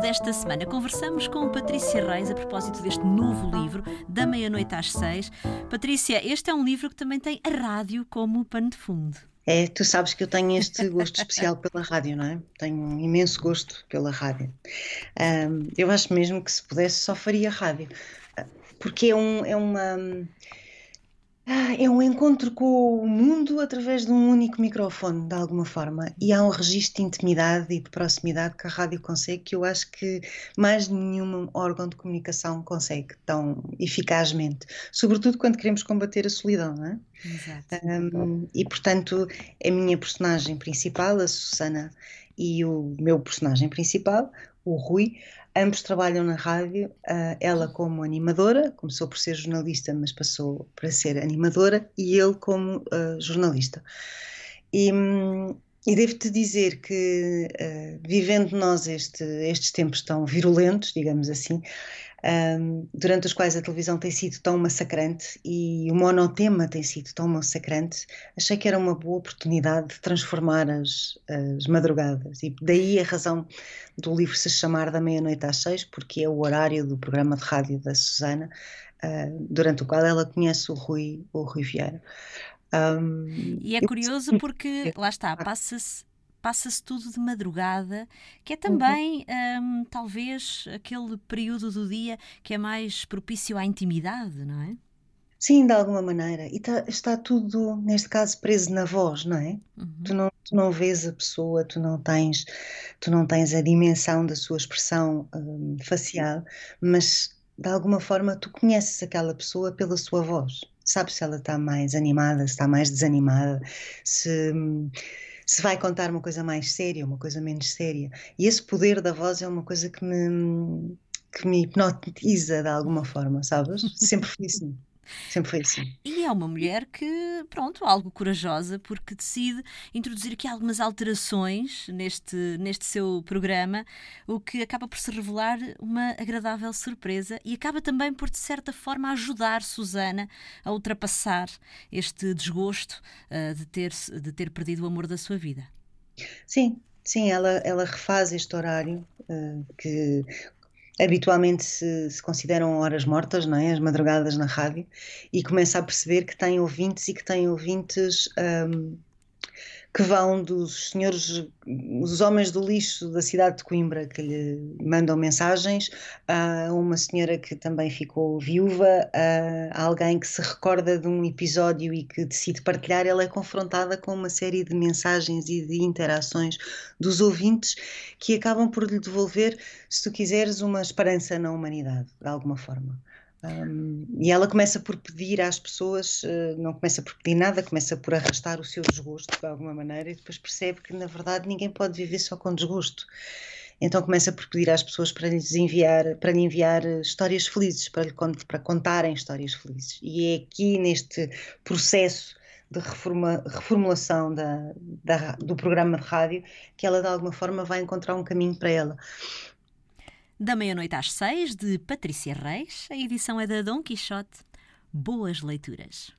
esta semana conversamos com Patrícia Reis a propósito deste novo livro, Da Meia-Noite às Seis. Patrícia, este é um livro que também tem a rádio como pano de fundo. É, tu sabes que eu tenho este gosto especial pela rádio, não é? Tenho um imenso gosto pela rádio. Um, eu acho mesmo que se pudesse só faria rádio, porque é, um, é uma ah, é um encontro com o mundo através de um único microfone, de alguma forma. E há um registro de intimidade e de proximidade que a rádio consegue, que eu acho que mais nenhum órgão de comunicação consegue tão eficazmente. Sobretudo quando queremos combater a solidão, não é? Exato. Um, e portanto, a minha personagem principal, a Susana, e o meu personagem principal, o Rui, Ambos trabalham na rádio, ela como animadora, começou por ser jornalista, mas passou para ser animadora, e ele como uh, jornalista. E, hum, e devo-te dizer que, uh, vivendo nós este, estes tempos tão virulentos, digamos assim, um, durante os quais a televisão tem sido tão massacrante e o monotema tem sido tão massacrante, achei que era uma boa oportunidade de transformar as, as madrugadas. E daí a razão do livro se chamar Da Meia-Noite às Seis, porque é o horário do programa de rádio da Susana, uh, durante o qual ela conhece o Rui, o Rui Vieira. Um, e é curioso porque, lá está, passa-se passa-se tudo de madrugada, que é também uhum. um, talvez aquele período do dia que é mais propício à intimidade, não é? Sim, de alguma maneira. E tá, está tudo, neste caso, preso na voz, não é? Uhum. Tu, não, tu não vês a pessoa, tu não tens, tu não tens a dimensão da sua expressão um, facial, mas de alguma forma tu conheces aquela pessoa pela sua voz. Sabes se ela está mais animada, se está mais desanimada, se hum, se vai contar uma coisa mais séria, uma coisa menos séria. E esse poder da voz é uma coisa que me, que me hipnotiza de alguma forma, sabes? Sempre fui assim. Sempre foi assim. E é uma mulher que, pronto, algo corajosa, porque decide introduzir aqui algumas alterações neste, neste seu programa, o que acaba por se revelar uma agradável surpresa e acaba também por, de certa forma, ajudar Susana a ultrapassar este desgosto uh, de, ter, de ter perdido o amor da sua vida. Sim, Sim, ela, ela refaz este horário uh, que habitualmente se, se, consideram horas mortas, não é? As madrugadas na rádio, e começa a perceber que tem ouvintes e que tem ouvintes um, que vão dos senhores, os homens do lixo da cidade de Coimbra que lhe mandam mensagens, a uma senhora que também ficou viúva, a alguém que se recorda de um episódio e que decide partilhar, ela é confrontada com uma série de mensagens e de interações dos ouvintes que acabam por lhe devolver, se tu quiseres, uma esperança na humanidade, de alguma forma. Um, e ela começa por pedir às pessoas, uh, não começa por pedir nada, começa por arrastar o seu desgosto de alguma maneira e depois percebe que na verdade ninguém pode viver só com desgosto. Então começa por pedir às pessoas para lhes enviar, para lhe enviar eh, histórias felizes, para, lhe, para contarem histórias felizes. E é aqui neste processo de reforma, reformulação da, da, do programa de rádio que ela de alguma forma vai encontrar um caminho para ela. Da meia-noite às seis, de Patrícia Reis, a edição é da Dom Quixote. Boas leituras.